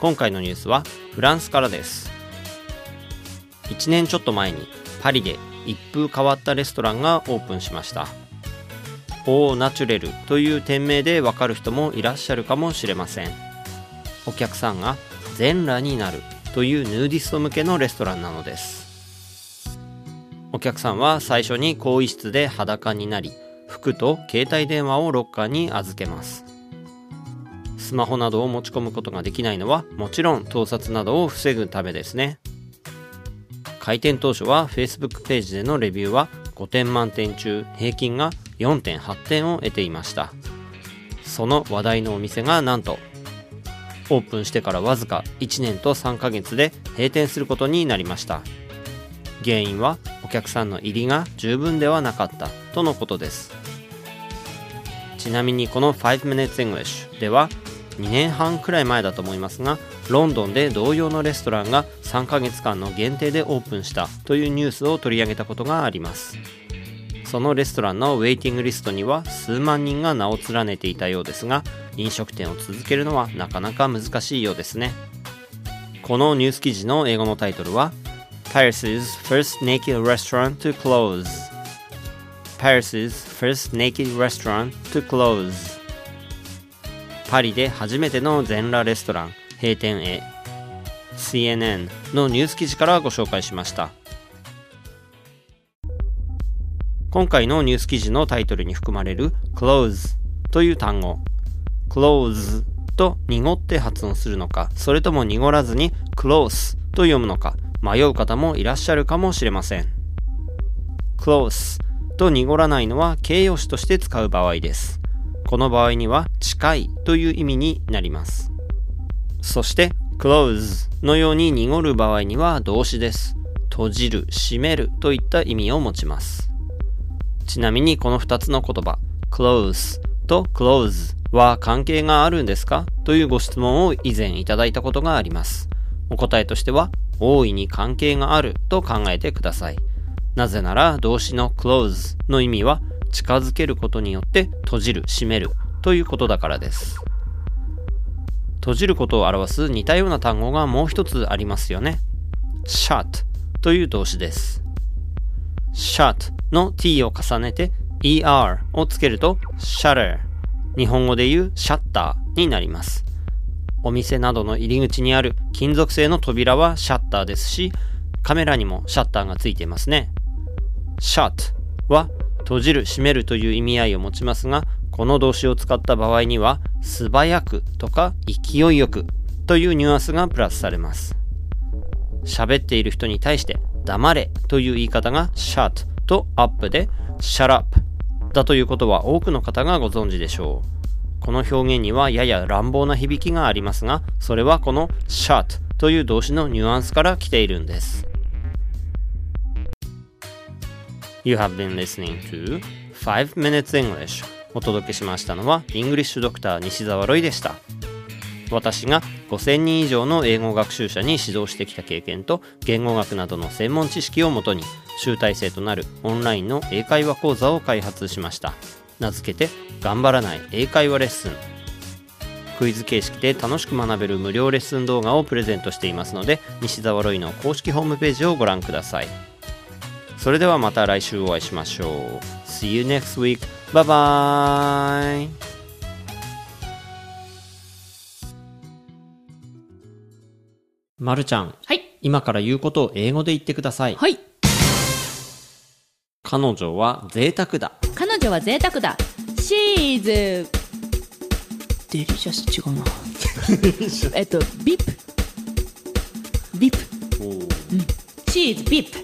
今回のニュースはフランスからです。1年ちょっと前にパリで一風変わったレストランがオープンしました。オーナチュレルという店名でわかる人もいらっしゃるかもしれません。お客さんが全裸になるというヌーディスト向けのレストランなのです。お客さんは最初に更衣室で裸になり服と携帯電話をロッカーに預けます。スマホなどを持ち込むことができないのはもちろん盗撮などを防ぐためですね。開店当初は Facebook ページでのレビューは5点満点中平均が4.8点を得ていました。その話題のお店がなんとオープンしてからわずか1年と3ヶ月で閉店することになりました。原因はお客さんの入りが十分ではなかったとのことです。ちなみにこの5 minutes English では2年半くらい前だと思いますがロンドンで同様のレストランが3ヶ月間の限定でオープンしたというニュースを取り上げたことがあります。そのレストランのウェイティングリストには数万人が名を連ねていたようですが飲食店を続けるのはなかなか難しいようですね。このニュース記事の英語のタイトルは Paris's first naked restaurant to close. Paris's first naked restaurant to close. パリで初めての全裸レストラン閉店へ。CNN のニュース記事からご紹介しました。今回のニュース記事のタイトルに含まれる close という単語。close と濁って発音するのかそれとも濁らずに close と読むのか迷う方もいらっしゃるかもしれません。close と濁らないのは形容詞として使う場合です。この場合には近いという意味になります。そして close のように濁る場合には動詞です。閉じる、閉めるといった意味を持ちます。ちなみにこの2つの言葉 close と close は関係があるんですか？というご質問を以前いただいたことがあります。お答えとしては大いに関係があると考えてください。なぜなら動詞の close の意味は近づけることによって閉じる、閉めるということだからです。閉じることを表す似たような単語がもう一つありますよね。shut という動詞です。shut の t を重ねて er をつけると shutter 日本語で言うシャッターになります。お店などの入り口にある金属製の扉はシャッターですしカメラにもシャッターがついていますね。shut は閉じる閉めるという意味合いを持ちますがこの動詞を使った場合には素早くとか勢いよくというニュアンスがプラスされます。喋っている人に対して黙れという言い方が shut と up で shut up だということは多くの方がご存知でしょう。この表現にはやや乱暴な響きがありますがそれはこの shut という動詞のニュアンスから来ているんです。You have been listening to 5 Minutes English. お届けしましたのはイングリッシュドクター西澤ロイでした。私が5000人以上の英語学習者に指導してきた経験と言語学などの専門知識をもとに集大成となるオンラインの英会話講座を開発しました。名付けて頑張らない英会話レッスン。クイズ形式で楽しく学べる無料レッスン動画をプレゼントしていますので西澤ロイの公式ホームページをご覧ください。それではまた来週お会いしましょう See you next week. Bye bye. まるちゃん、はい。今から言うことを英語で言ってください。はい。彼女は贅沢だ。彼女は贅沢だ。シーズ。デリシャス違うな。えっと、ビップ。ビップ。チーズ、ビップ。